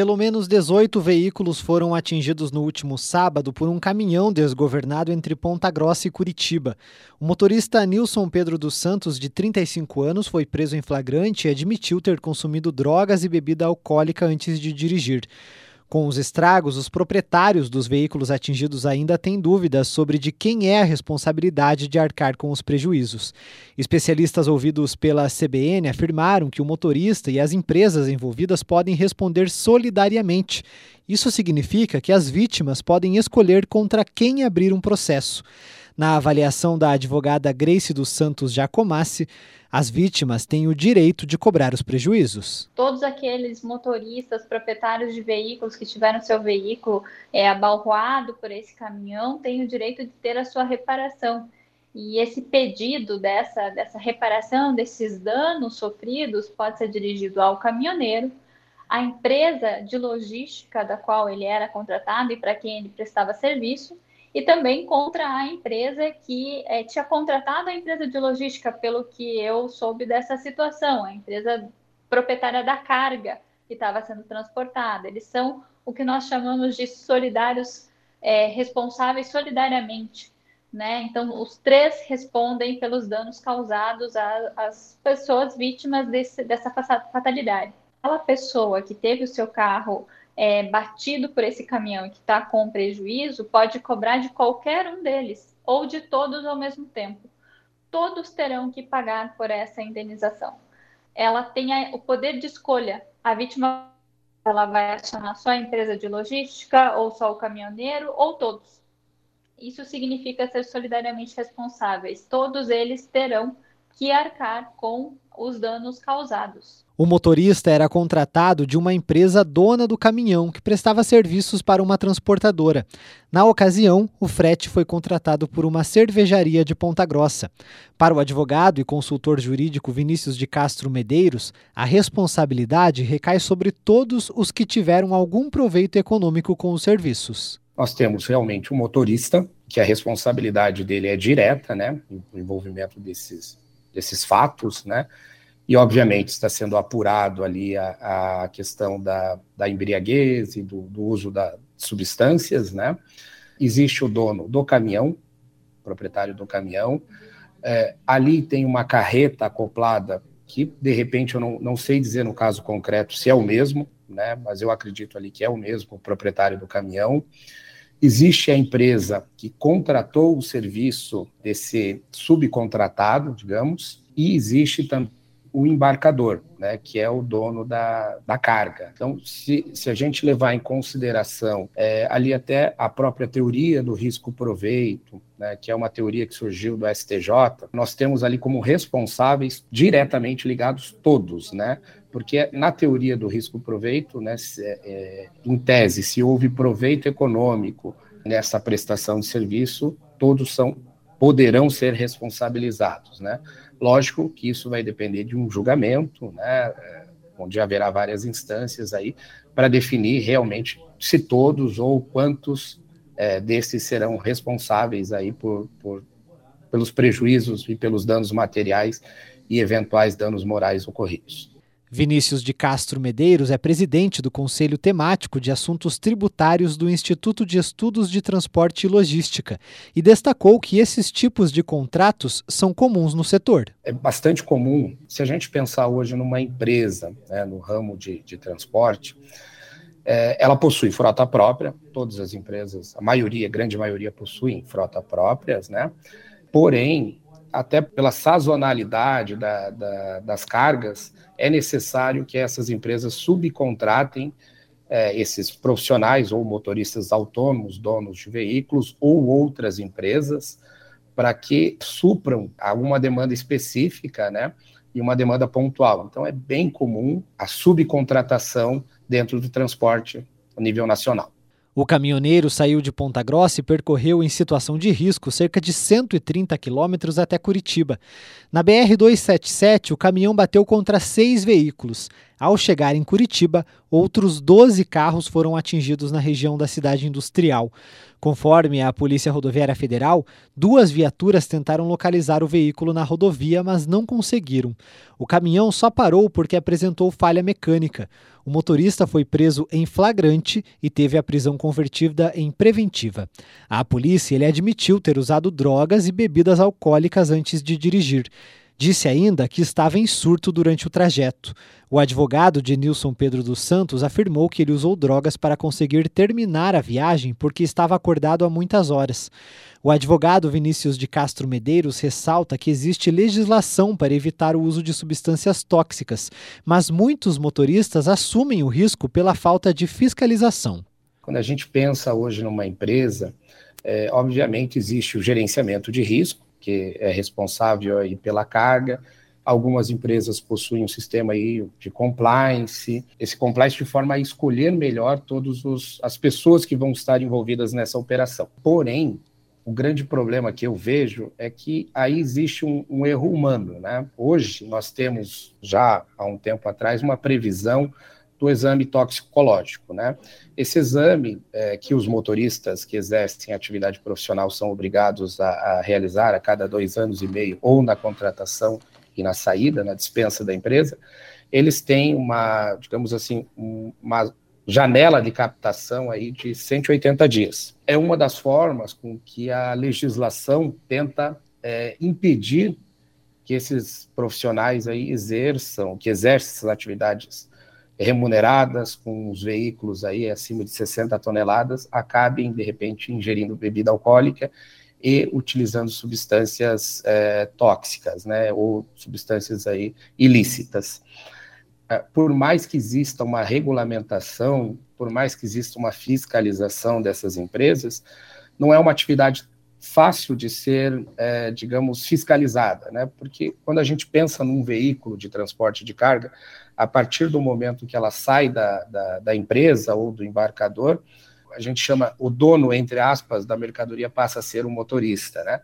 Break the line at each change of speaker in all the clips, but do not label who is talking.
Pelo menos 18 veículos foram atingidos no último sábado por um caminhão desgovernado entre Ponta Grossa e Curitiba. O motorista Nilson Pedro dos Santos, de 35 anos, foi preso em flagrante e admitiu ter consumido drogas e bebida alcoólica antes de dirigir. Com os estragos, os proprietários dos veículos atingidos ainda têm dúvidas sobre de quem é a responsabilidade de arcar com os prejuízos. Especialistas ouvidos pela CBN afirmaram que o motorista e as empresas envolvidas podem responder solidariamente. Isso significa que as vítimas podem escolher contra quem abrir um processo. Na avaliação da advogada Grace dos Santos Jacomassi, as vítimas têm o direito de cobrar os prejuízos.
Todos aqueles motoristas, proprietários de veículos que tiveram seu veículo é, abalroado por esse caminhão têm o direito de ter a sua reparação. E esse pedido dessa, dessa reparação, desses danos sofridos, pode ser dirigido ao caminhoneiro, à empresa de logística da qual ele era contratado e para quem ele prestava serviço, e também contra a empresa que é, tinha contratado a empresa de logística, pelo que eu soube dessa situação, a empresa proprietária da carga que estava sendo transportada. Eles são o que nós chamamos de solidários é, responsáveis solidariamente. Né? Então, os três respondem pelos danos causados às pessoas vítimas desse, dessa fatalidade. Aquela pessoa que teve o seu carro é, batido por esse caminhão e que está com prejuízo pode cobrar de qualquer um deles ou de todos ao mesmo tempo. Todos terão que pagar por essa indenização. Ela tem o poder de escolha. A vítima ela vai acionar só a empresa de logística ou só o caminhoneiro ou todos. Isso significa ser solidariamente responsáveis. Todos eles terão que arcar com os danos causados.
O motorista era contratado de uma empresa dona do caminhão que prestava serviços para uma transportadora. Na ocasião, o frete foi contratado por uma cervejaria de Ponta Grossa. Para o advogado e consultor jurídico Vinícius de Castro Medeiros, a responsabilidade recai sobre todos os que tiveram algum proveito econômico com os serviços.
Nós temos realmente o um motorista, que a responsabilidade dele é direta, né, o envolvimento desses, desses fatos, né, e, obviamente, está sendo apurado ali a, a questão da, da embriaguez e do, do uso de substâncias, né? Existe o dono do caminhão, proprietário do caminhão. É, ali tem uma carreta acoplada que, de repente, eu não, não sei dizer no caso concreto se é o mesmo, né? Mas eu acredito ali que é o mesmo, o proprietário do caminhão. Existe a empresa que contratou o serviço desse subcontratado, digamos, e existe também o embarcador, né, que é o dono da, da carga. Então, se, se a gente levar em consideração é, ali até a própria teoria do risco-proveito, né, que é uma teoria que surgiu do STJ, nós temos ali como responsáveis diretamente ligados todos, né? Porque na teoria do risco-proveito, né, se, é, em tese, se houve proveito econômico nessa prestação de serviço, todos são poderão ser responsabilizados, né? Lógico que isso vai depender de um julgamento, né, é, onde haverá várias instâncias aí para definir realmente se todos ou quantos é, desses serão responsáveis aí por, por, pelos prejuízos e pelos danos materiais e eventuais danos morais ocorridos.
Vinícius de Castro Medeiros é presidente do Conselho Temático de Assuntos Tributários do Instituto de Estudos de Transporte e Logística e destacou que esses tipos de contratos são comuns no setor.
É bastante comum, se a gente pensar hoje numa empresa, né, no ramo de, de transporte, é, ela possui frota própria, todas as empresas, a maioria, a grande maioria possuem frota próprias, né? Porém, até pela sazonalidade da, da, das cargas, é necessário que essas empresas subcontratem é, esses profissionais ou motoristas autônomos, donos de veículos ou outras empresas, para que supram alguma demanda específica, né? E uma demanda pontual. Então, é bem comum a subcontratação dentro do transporte a nível nacional.
O caminhoneiro saiu de Ponta Grossa e percorreu em situação de risco cerca de 130 quilômetros até Curitiba. Na BR-277, o caminhão bateu contra seis veículos. Ao chegar em Curitiba, outros 12 carros foram atingidos na região da cidade industrial. Conforme a Polícia Rodoviária Federal, duas viaturas tentaram localizar o veículo na rodovia, mas não conseguiram. O caminhão só parou porque apresentou falha mecânica. O motorista foi preso em flagrante e teve a prisão convertida em preventiva. A polícia ele admitiu ter usado drogas e bebidas alcoólicas antes de dirigir. Disse ainda que estava em surto durante o trajeto. O advogado de Nilson Pedro dos Santos afirmou que ele usou drogas para conseguir terminar a viagem porque estava acordado há muitas horas. O advogado Vinícius de Castro Medeiros ressalta que existe legislação para evitar o uso de substâncias tóxicas, mas muitos motoristas assumem o risco pela falta de fiscalização.
Quando a gente pensa hoje numa empresa, é, obviamente existe o gerenciamento de risco, que é responsável aí pela carga. Algumas empresas possuem um sistema aí de compliance, esse compliance de forma a escolher melhor todas as pessoas que vão estar envolvidas nessa operação. Porém, o grande problema que eu vejo é que aí existe um, um, erro humano. Né? Hoje, nós temos, já há um tempo atrás, uma previsão do exame toxicológico. Né? Esse exame é, que os motoristas que exercem atividade profissional são obrigados a, a, realizar a cada dois anos e meio, ou na contratação e na saída, na dispensa da empresa, eles têm uma, digamos assim, uma janela de captação aí de 180 dias. É uma das formas com que a legislação tenta é, impedir que esses profissionais aí exerçam, que exercem essas atividades remuneradas com os veículos aí acima de 60 toneladas acabem de repente ingerindo bebida alcoólica e utilizando substâncias é, tóxicas, né, ou substâncias aí ilícitas. É, por mais que exista uma regulamentação, por mais que exista uma fiscalização dessas empresas, não é uma atividade fácil de ser, é, digamos, fiscalizada, né? Porque quando a gente pensa num veículo de transporte de carga, a partir do momento que ela sai da, da, da empresa ou do embarcador, a gente chama o dono, entre aspas, da mercadoria passa a ser o motorista, né?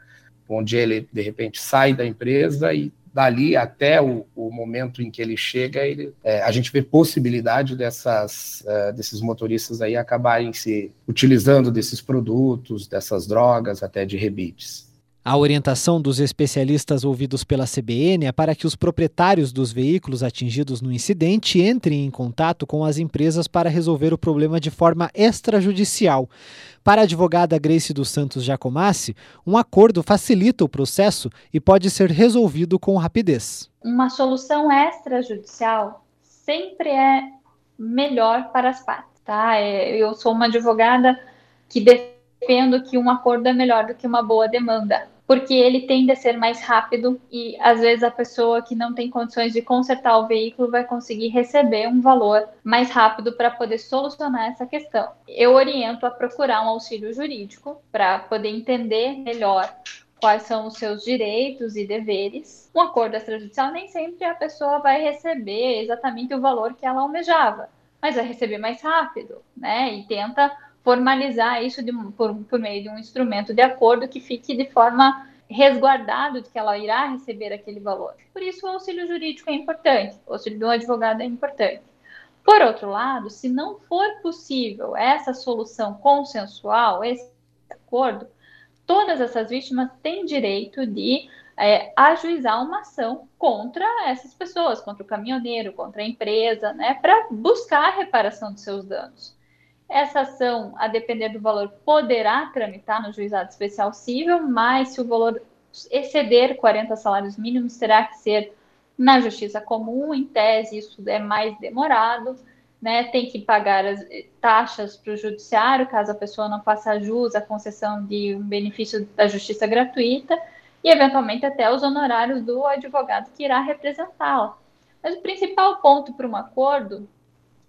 Onde ele, de repente, sai da empresa e dali até o, o momento em que ele chega, ele, é, a gente vê possibilidade dessas, uh, desses motoristas aí acabarem se utilizando desses produtos, dessas drogas, até de rebites.
A orientação dos especialistas ouvidos pela CBN é para que os proprietários dos veículos atingidos no incidente entrem em contato com as empresas para resolver o problema de forma extrajudicial. Para a advogada Grace dos Santos Jacomassi, um acordo facilita o processo e pode ser resolvido com rapidez.
Uma solução extrajudicial sempre é melhor para as partes, tá? É, eu sou uma advogada que defendo que um acordo é melhor do que uma boa demanda porque ele tende a ser mais rápido e às vezes a pessoa que não tem condições de consertar o veículo vai conseguir receber um valor mais rápido para poder solucionar essa questão. Eu oriento a procurar um auxílio jurídico para poder entender melhor quais são os seus direitos e deveres. Um acordo extrajudicial nem sempre a pessoa vai receber exatamente o valor que ela almejava, mas vai receber mais rápido, né? E tenta formalizar isso de, por, por meio de um instrumento de acordo que fique de forma resguardado de que ela irá receber aquele valor. Por isso, o auxílio jurídico é importante, o auxílio de um advogado é importante. Por outro lado, se não for possível essa solução consensual, esse acordo, todas essas vítimas têm direito de é, ajuizar uma ação contra essas pessoas, contra o caminhoneiro, contra a empresa, né, para buscar a reparação dos seus danos. Essa ação, a depender do valor, poderá tramitar no juizado especial civil, mas se o valor exceder 40 salários mínimos, terá que ser na justiça comum. Em tese, isso é mais demorado, né? Tem que pagar as taxas para o judiciário, caso a pessoa não faça jus à concessão de um benefício da justiça gratuita, e eventualmente até os honorários do advogado que irá representá-la. Mas o principal ponto para um acordo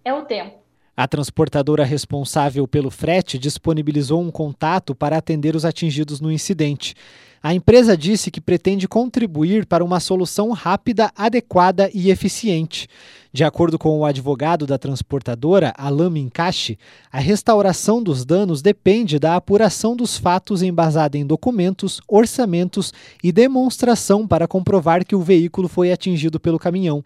é o tempo.
A transportadora responsável pelo frete disponibilizou um contato para atender os atingidos no incidente. A empresa disse que pretende contribuir para uma solução rápida, adequada e eficiente. De acordo com o advogado da transportadora, Alain Minkashi, a restauração dos danos depende da apuração dos fatos embasada em documentos, orçamentos e demonstração para comprovar que o veículo foi atingido pelo caminhão.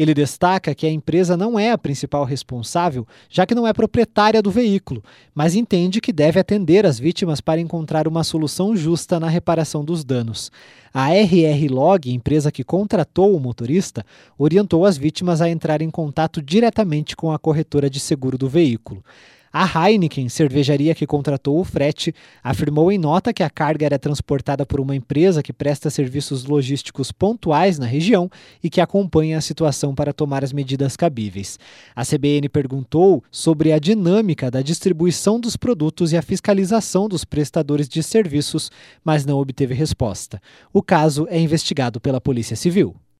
Ele destaca que a empresa não é a principal responsável, já que não é proprietária do veículo, mas entende que deve atender as vítimas para encontrar uma solução justa na reparação dos danos. A RR Log, empresa que contratou o motorista, orientou as vítimas a entrar em contato diretamente com a corretora de seguro do veículo. A Heineken, cervejaria que contratou o frete, afirmou em nota que a carga era transportada por uma empresa que presta serviços logísticos pontuais na região e que acompanha a situação para tomar as medidas cabíveis. A CBN perguntou sobre a dinâmica da distribuição dos produtos e a fiscalização dos prestadores de serviços, mas não obteve resposta. O caso é investigado pela Polícia Civil.